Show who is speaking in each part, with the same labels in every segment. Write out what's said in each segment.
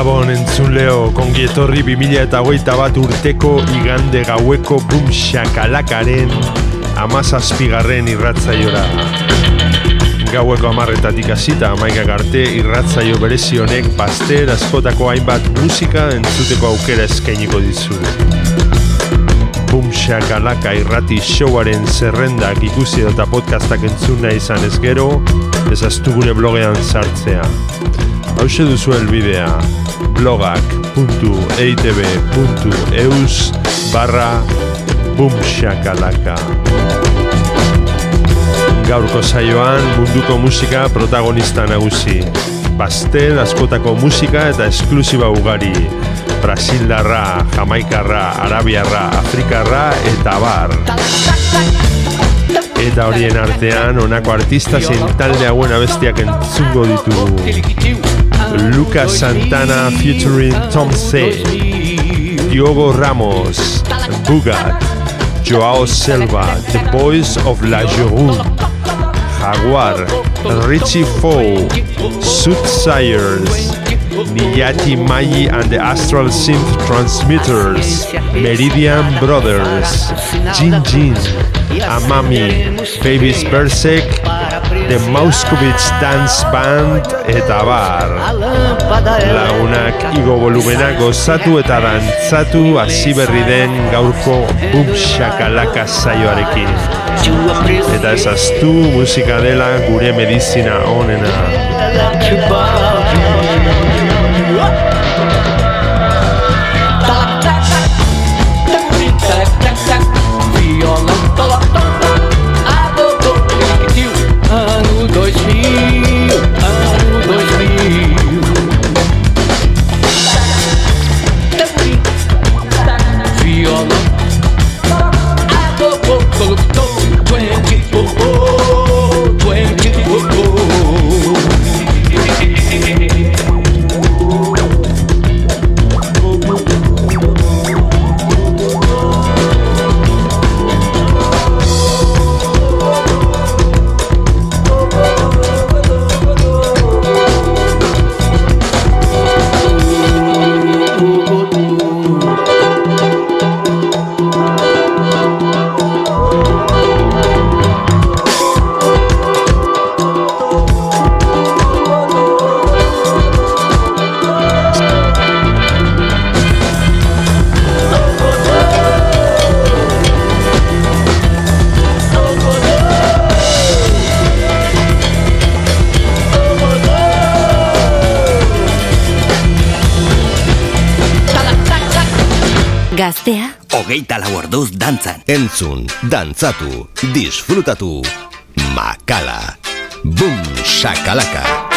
Speaker 1: Gabon entzun leo, kongi etorri 2000 eta hogeita bat urteko igande gaueko bum shakalakaren amazazpigarren irratzaiora. Gaueko amarretatik hasita amaikak arte irratzaio berezi honek baster askotako hainbat musika entzuteko aukera eskainiko dizu. Bum shakalaka irrati showaren zerrendak ikusi eta podcastak entzun nahi izan ez gero, ezaztu gure blogean sartzea. Hauxe duzu elbidea blogak.eitb.eus barra bumshakalaka Gaurko saioan munduko musika protagonista nagusi. Bastel askotako musika eta esklusiba ugari. Brasildarra, Jamaikarra, Arabiarra, Afrikarra eta bar Eta horien artean honako artista zein talde hauen abestiak entzungo ditugu Lucas Santana featuring Tom C. Diogo Ramos, Bugat, Joao Selva, The Boys of La Jorum, Jaguar, Richie Foe, Soothsayers, Niyati Mayi and the Astral Synth Transmitters, Meridian Brothers, Jin Jin, Amami, Babies Berserk, The Mauskowitz Dance Band eta bar. Lagunak igo volumena gozatu eta dantzatu hasi berri den gaurko Boom Shakalaka saioarekin. Eta ezaztu musika dela gure medizina onena.
Speaker 2: Hogeita lau orduz dantzan. Entzun, dantzatu, disfrutatu. Makala. Boom, shakalaka.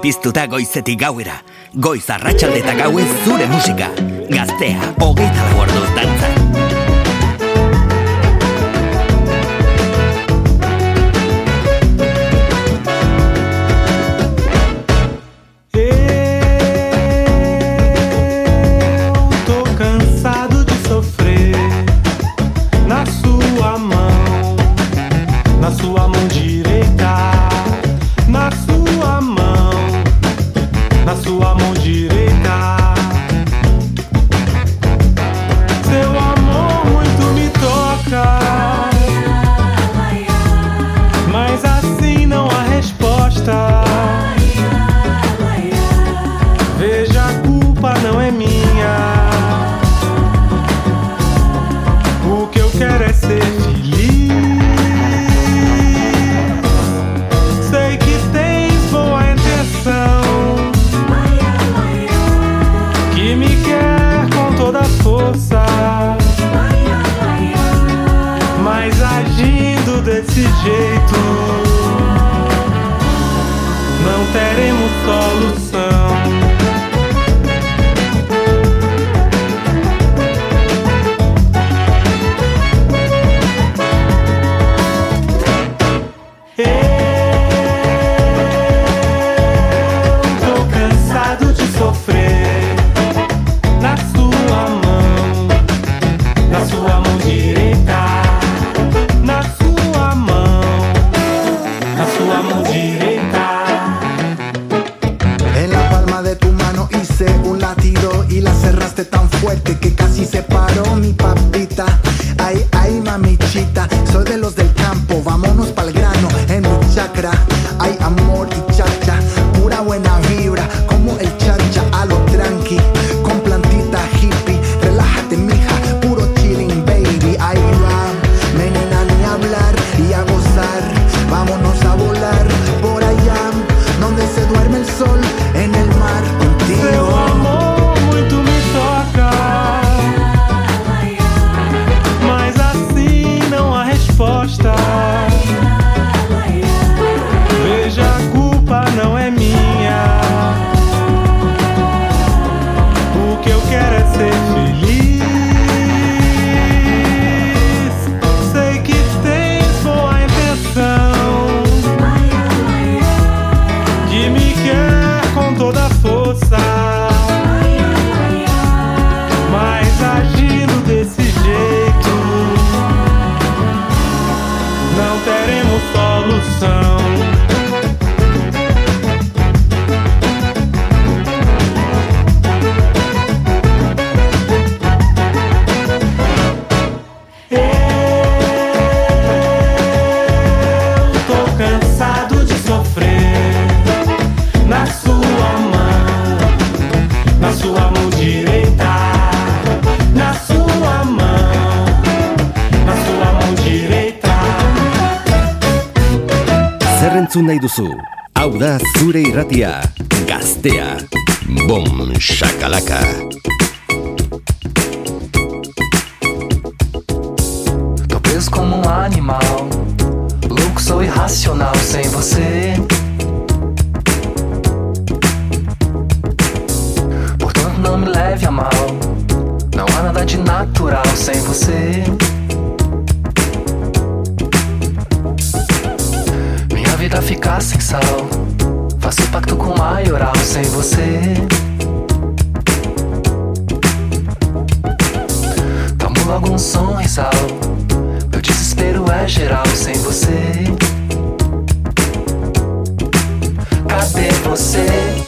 Speaker 3: Piztuta goizetik gauera. Goiz arratsalde eta gauez zure musika. Gaztea, hogeita lau orduz dantzan. el
Speaker 2: entzun nahi duzu. Hau da zure irratia, gaztea, bom shakalaka.
Speaker 4: Tô preso como um animal, louco sou irracional sem você. Faço pacto com maioral sem você. Tomo logo um sonrisal. Meu desespero é geral sem você. Cadê você?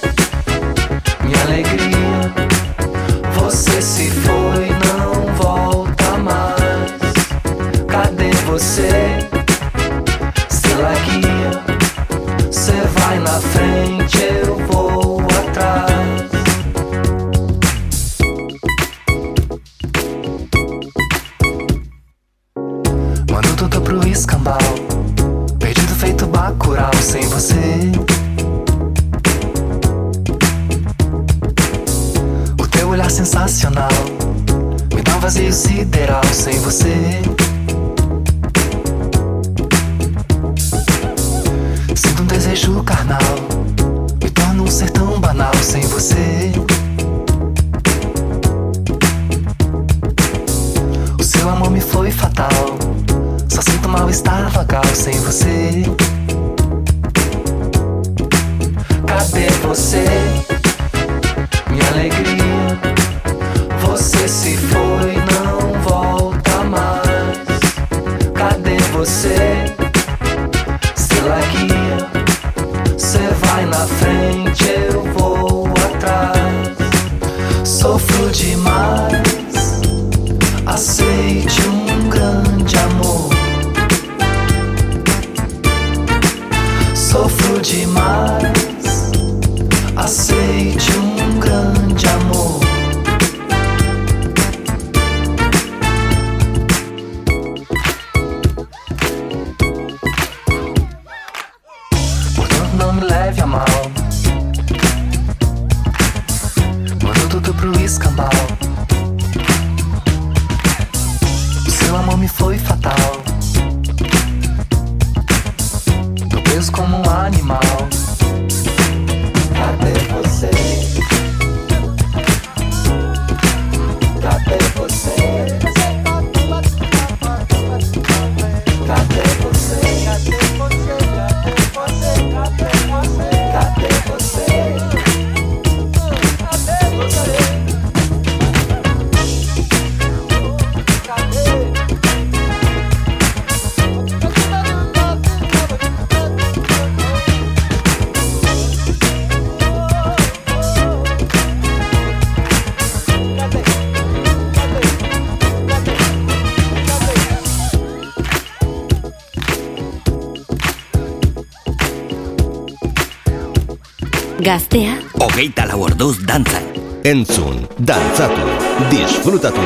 Speaker 5: Gaztea,
Speaker 6: hogeita lau orduz dantzan.
Speaker 7: Entzun, dantzatu, disfrutatu.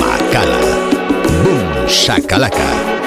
Speaker 7: Makala. Boom, shakalaka.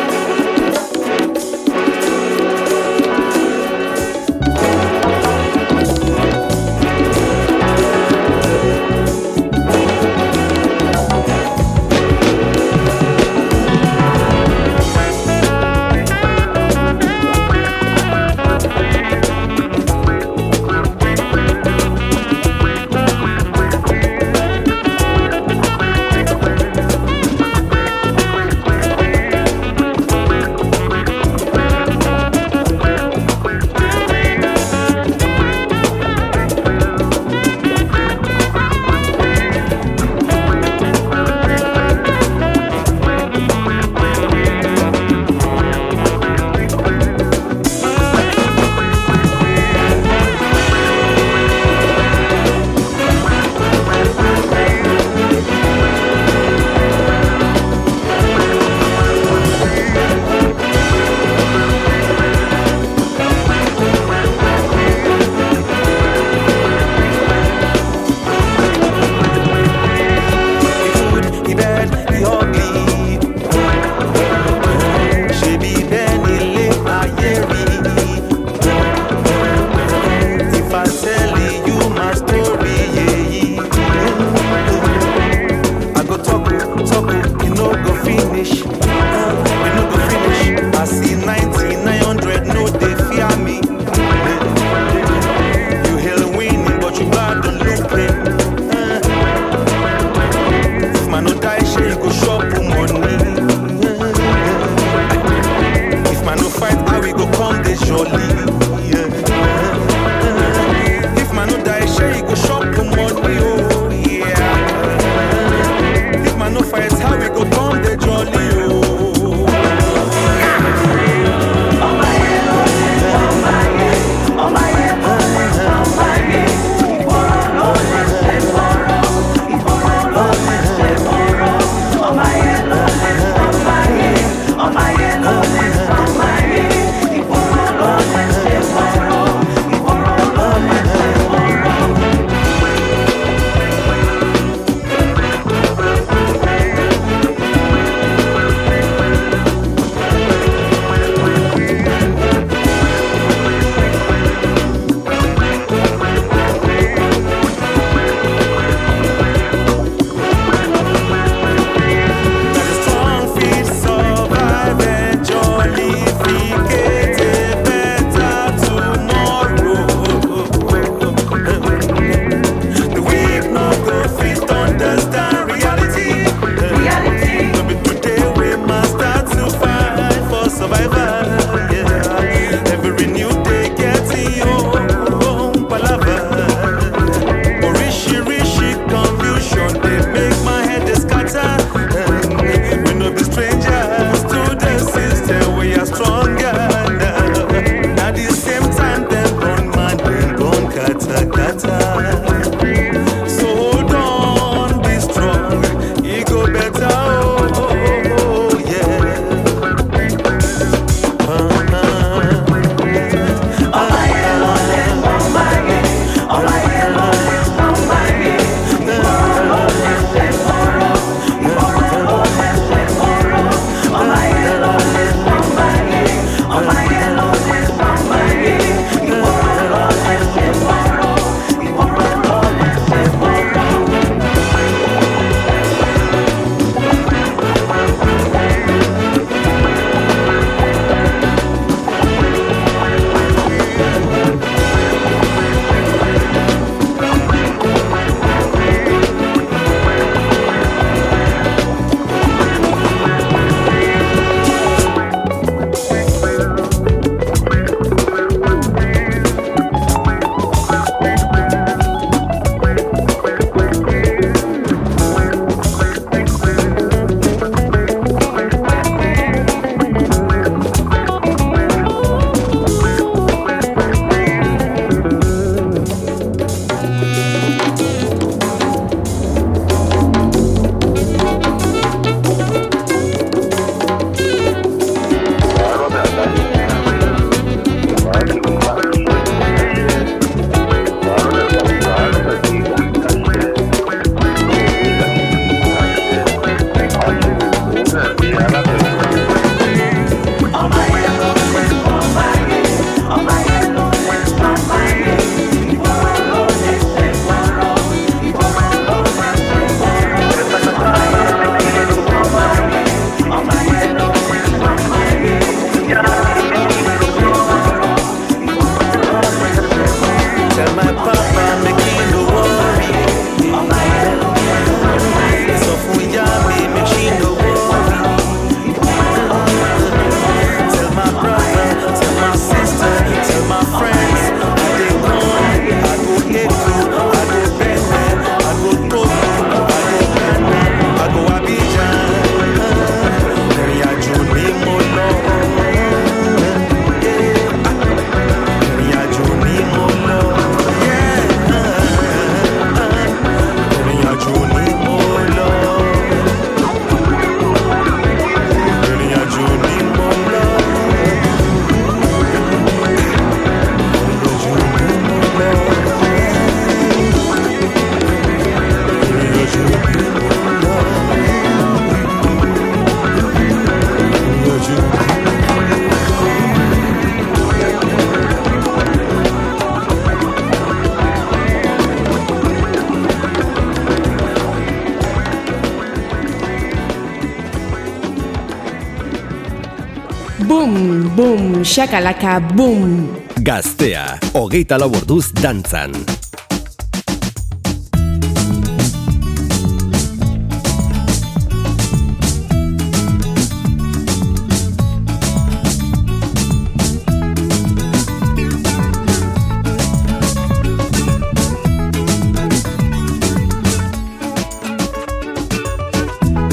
Speaker 8: Boom, shakalaka, boom.
Speaker 7: Gaztea, hogeita lau orduz dantzan.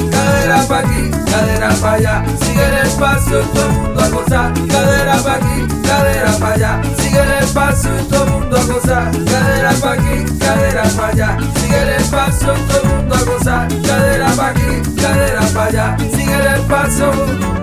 Speaker 9: Cadera pa' aquí, cadera pa' allá, sigue el espacio pa' aquí, cadera pa' allá, sigue el espacio todo mundo a gozar. Cadera pa' aquí, cadera pa' allá, sigue el espacio.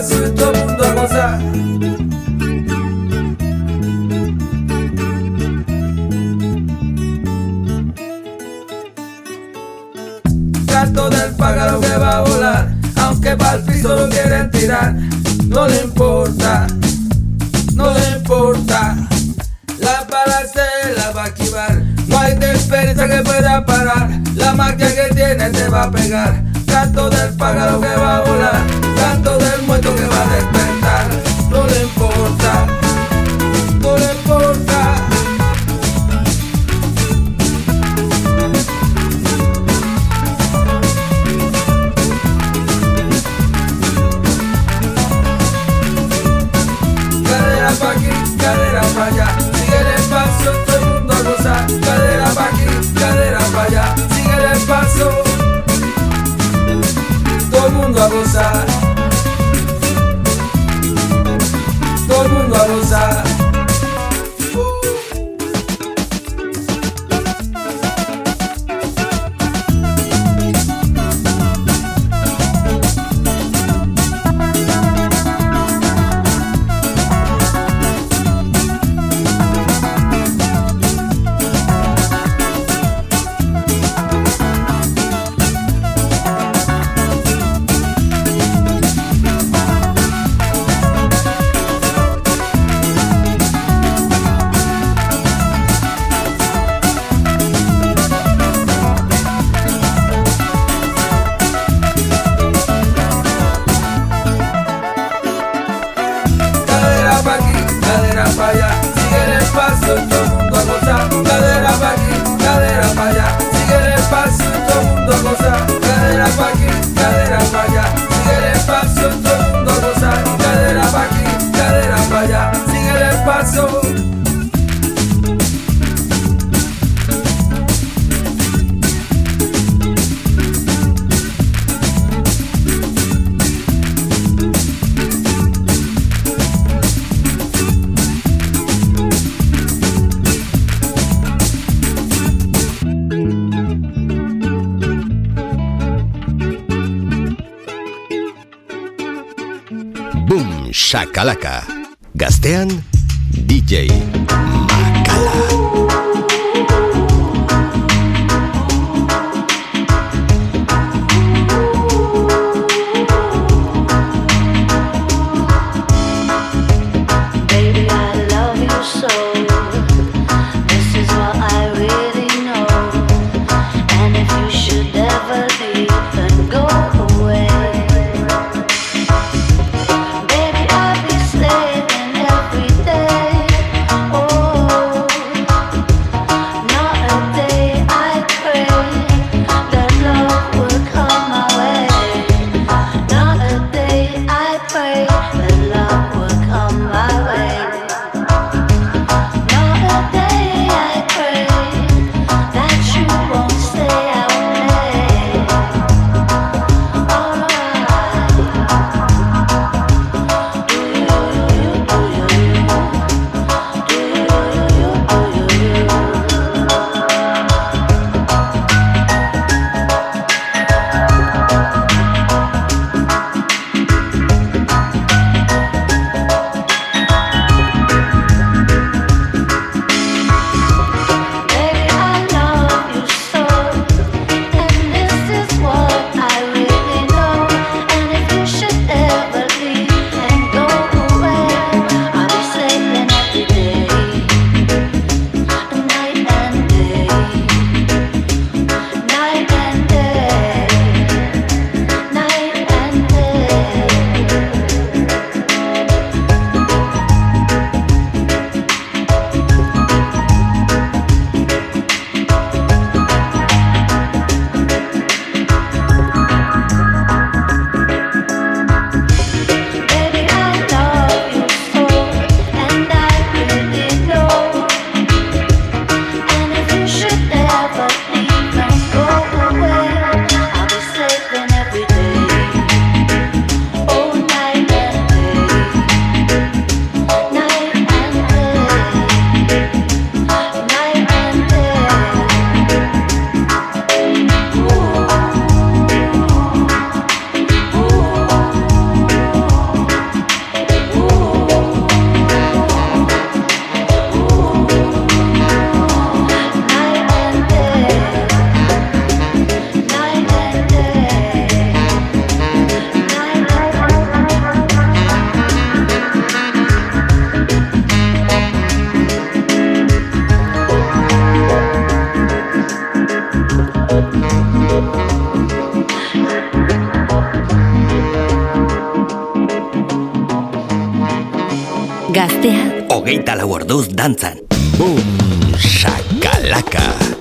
Speaker 9: Y todo el mundo a gozar. Gato del pájaro que va a volar, aunque para el piso lo quieren tirar, no le importa, no le importa. La bala se la va a esquivar, no hay despensa que pueda parar, la magia que tiene te va a pegar. Gato del pájaro que va a volar, todo el mundo a. Todo el mundo a.
Speaker 8: Gaztea.
Speaker 2: Hogeita lau orduz dantzan. Bum, shakalaka.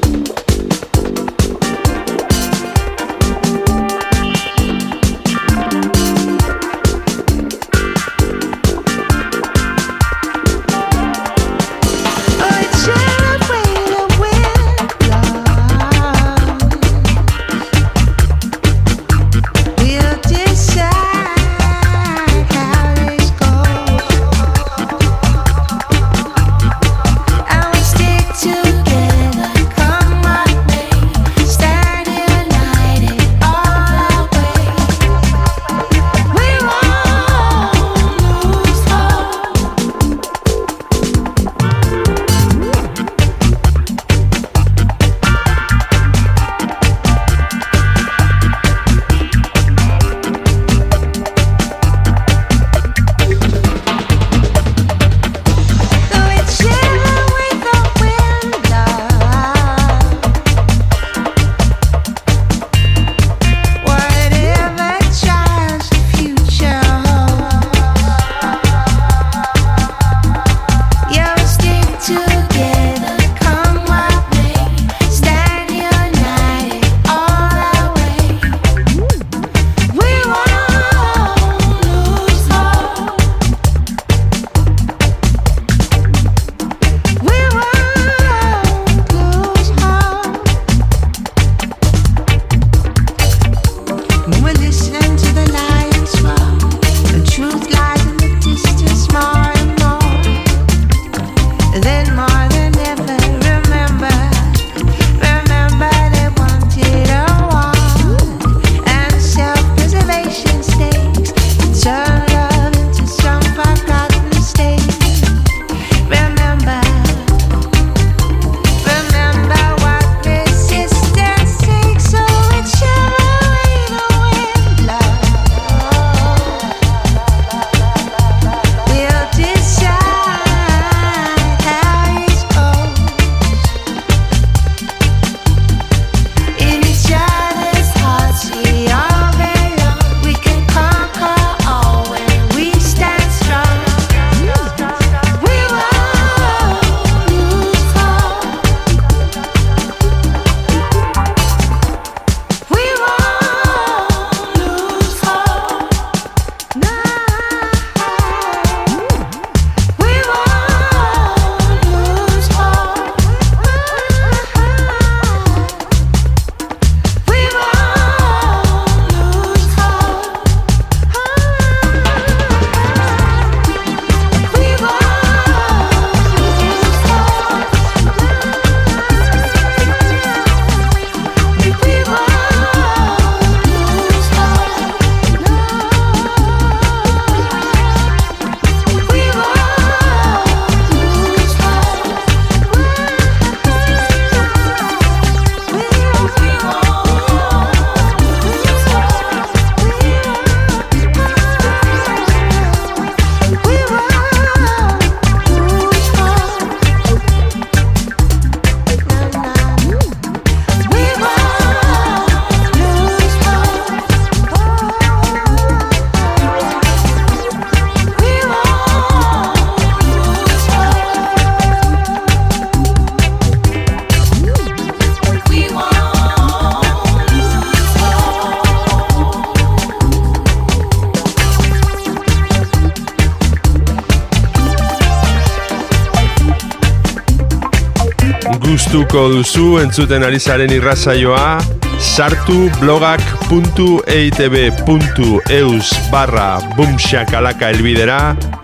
Speaker 1: Gustuko duzu entzuten ari zaren irrazaioa sartu blogak.eitb.eus barra bumxakalaka elbidera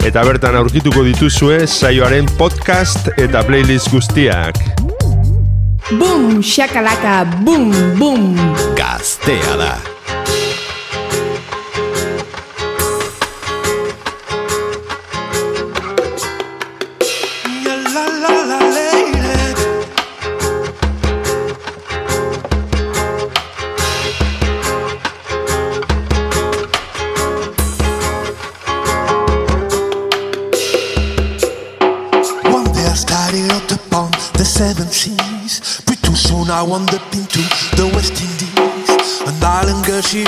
Speaker 1: eta bertan aurkituko dituzue saioaren podcast eta playlist guztiak.
Speaker 8: Boom, shakalaka, boom, boom.
Speaker 7: Gaztea da.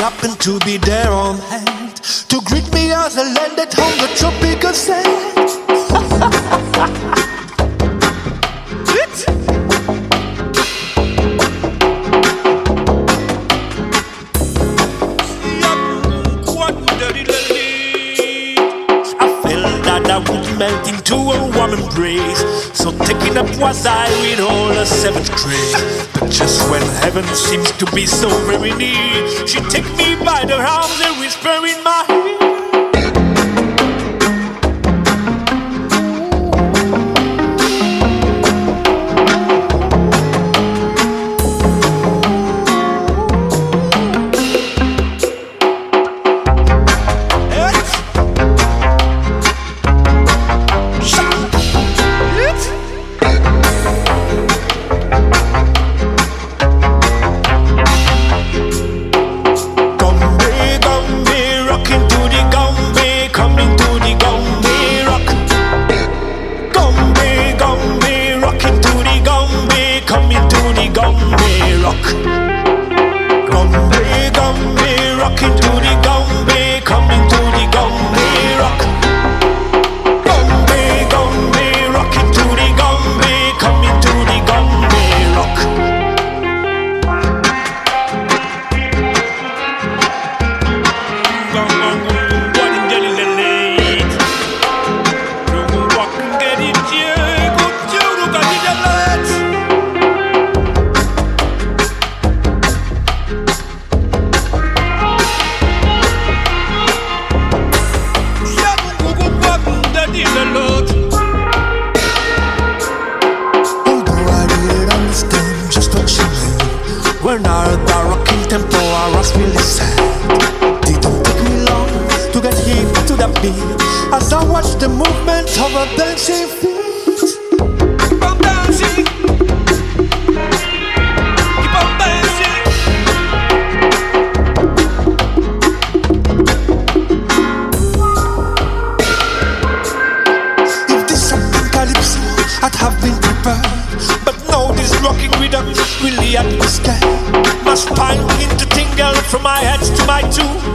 Speaker 10: Happened to be there on hand to greet me as a landed heaven seems to be so very near. She take me by the arms and whisper in my up the sky. My spine begin to tingle from my head to my toe.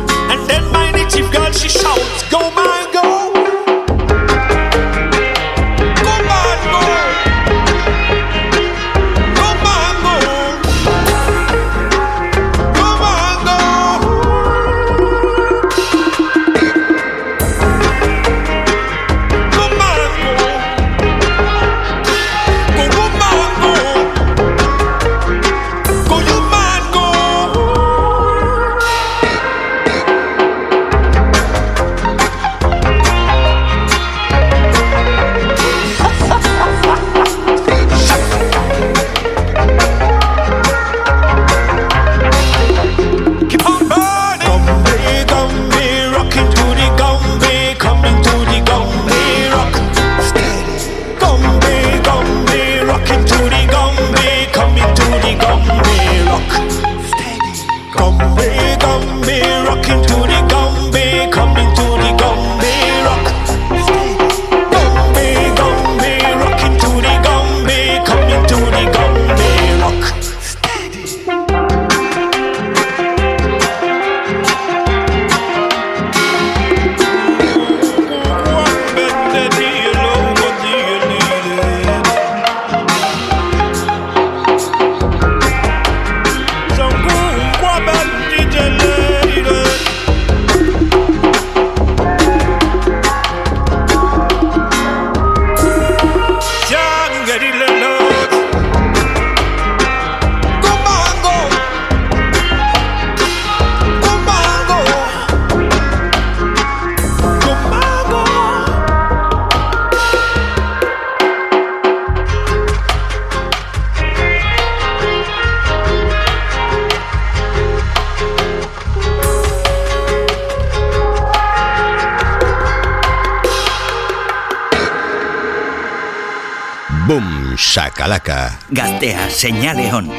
Speaker 7: Sakalaka.
Speaker 2: Gaztea, seinale hon.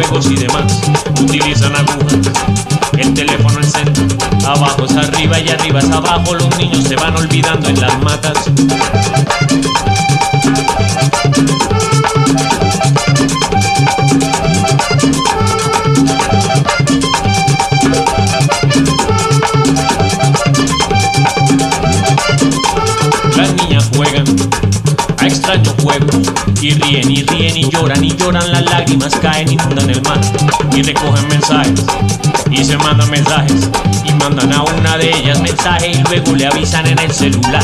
Speaker 11: Juegos y demás. Utilizan agujas, el teléfono el centro. Abajo es arriba y arriba es abajo. Los niños se van olvidando en las matas. Las niñas juegan a extraños juegos y ríen lloran y lloran las lágrimas caen inundan el mar y recogen mensajes y se mandan mensajes y mandan a una de ellas mensaje y luego le avisan en el celular.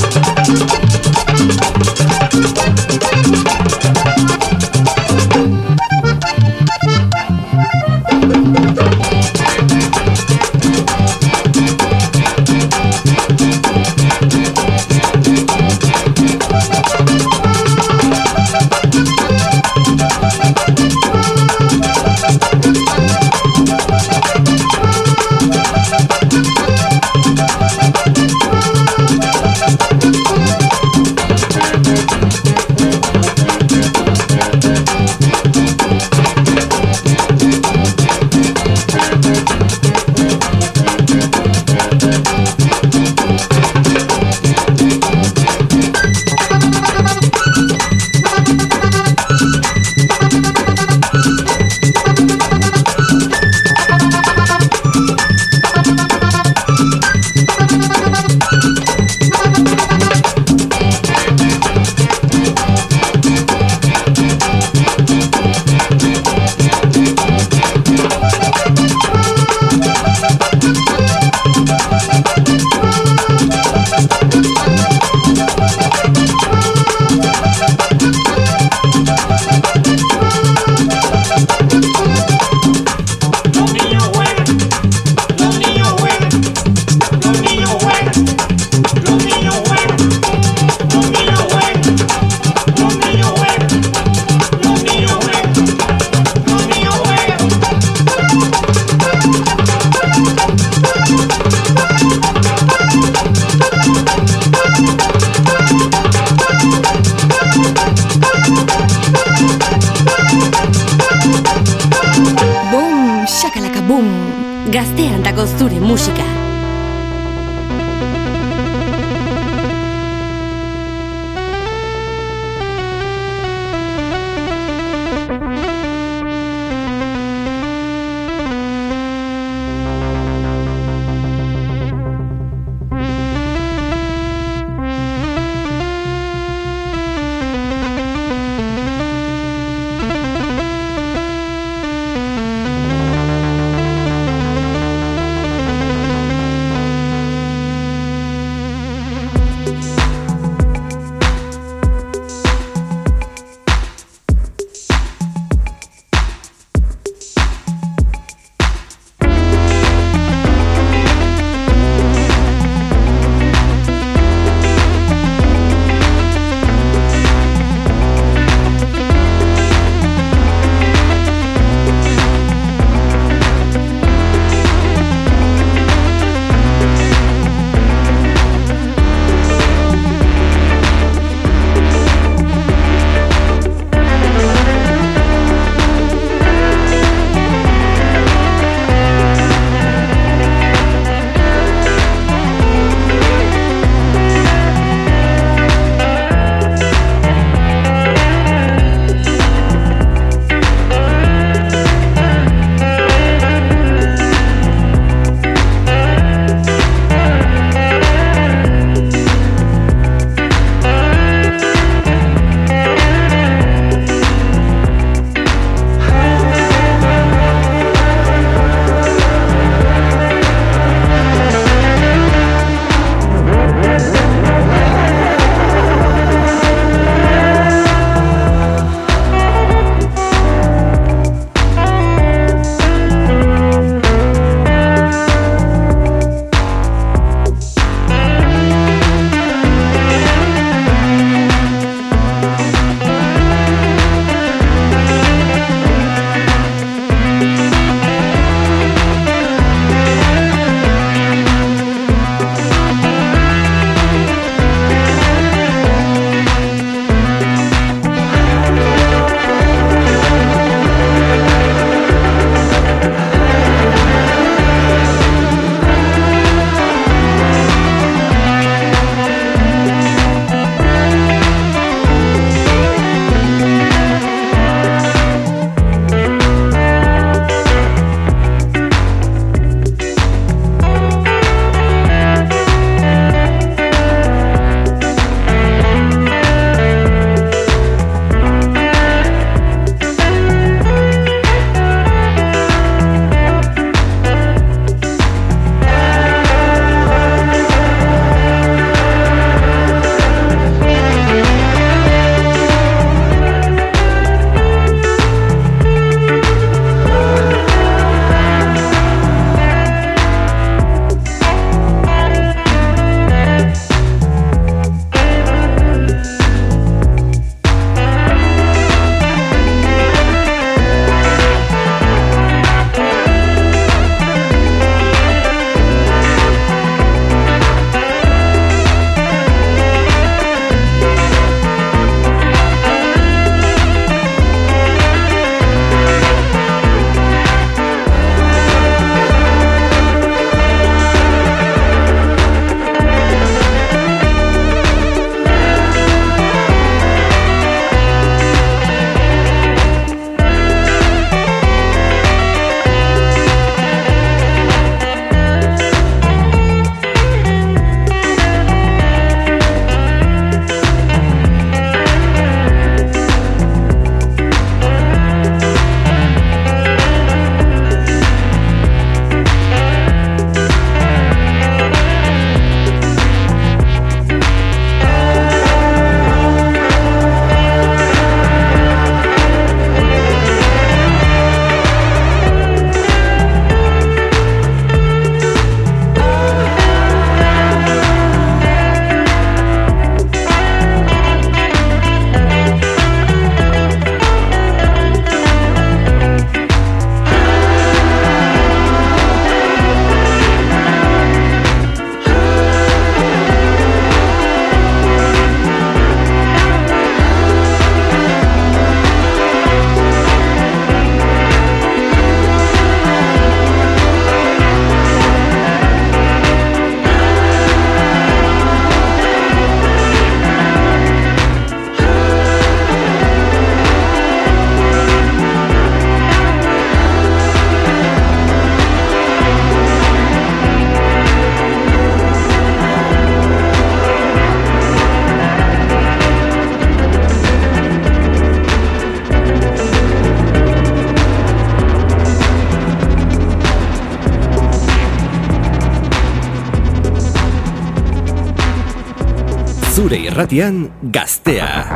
Speaker 12: Irratian gaztea.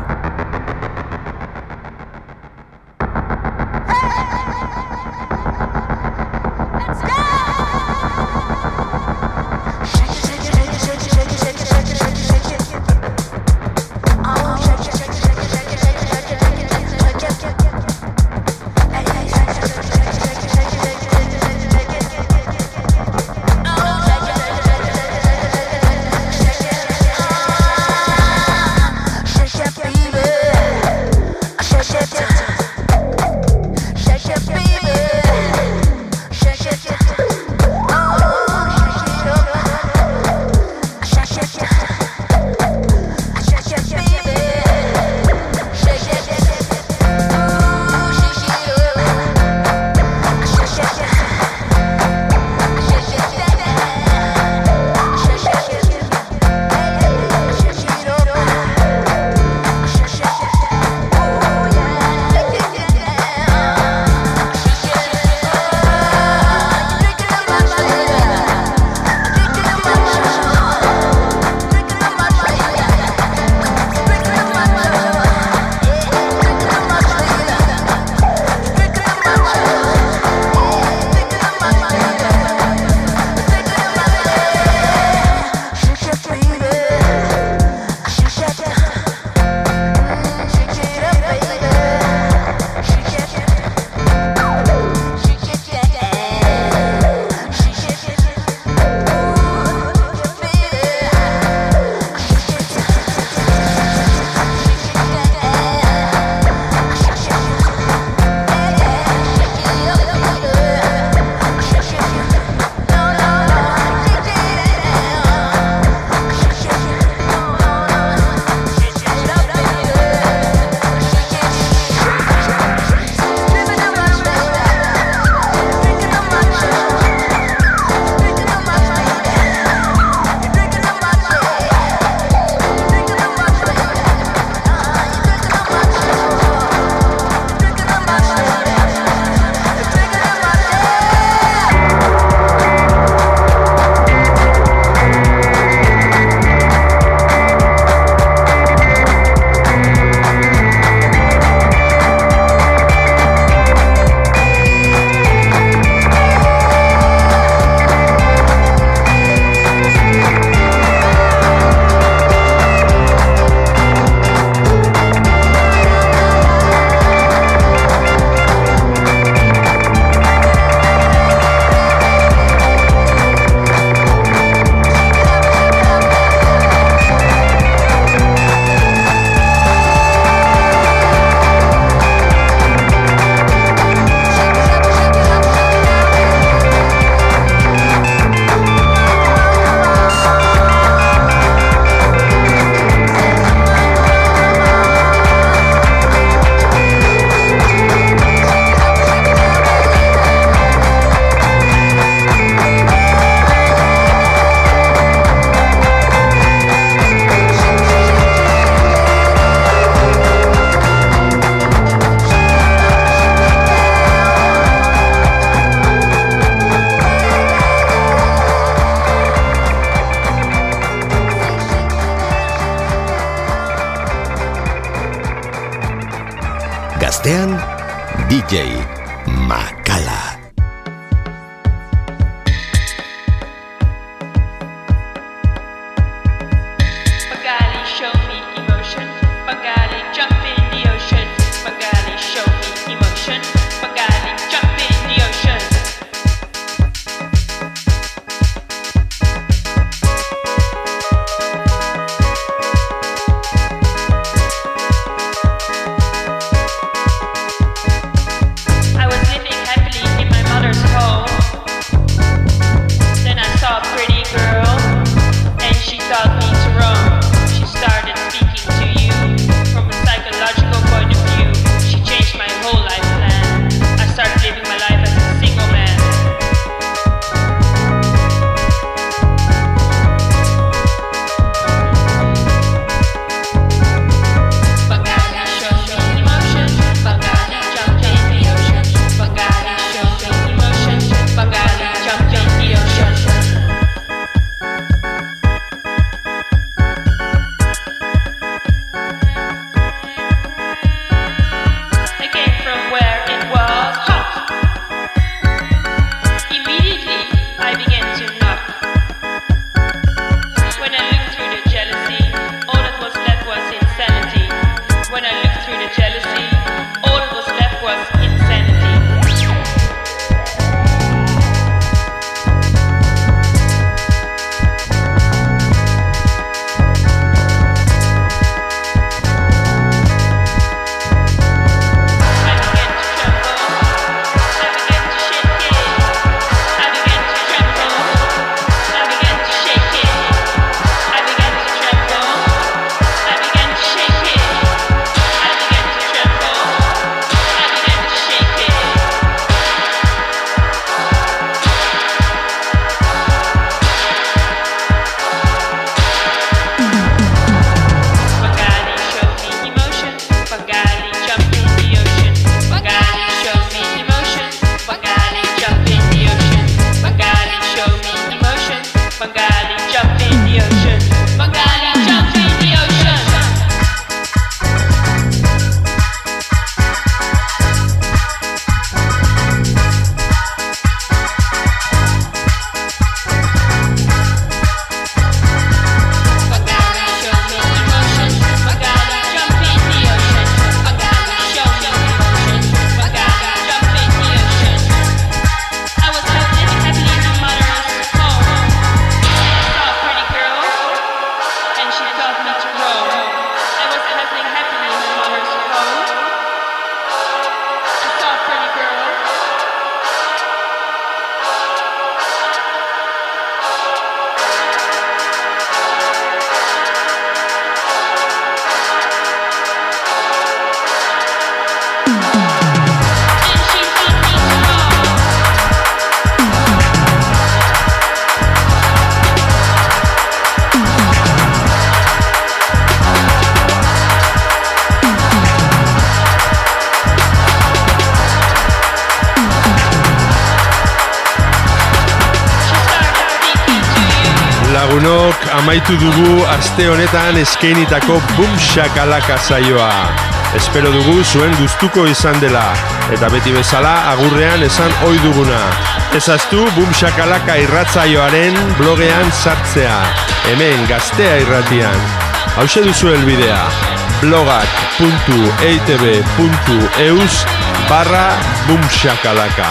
Speaker 1: Macala. Aste honetan eskeinitako Boom Shakalaka saioa. Espero dugu zuen gustuko izan dela, eta beti bezala agurrean esan ohi duguna. Ezaztu Boom Shakalaka irratzaioaren blogean sartzea, hemen gaztea irratian. Hau duzu helbidea, blogak.eitb.eus barra Boom Shakalaka.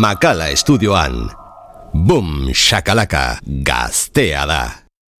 Speaker 7: Makala estudioan. Boom, shakalaka, gaztea da.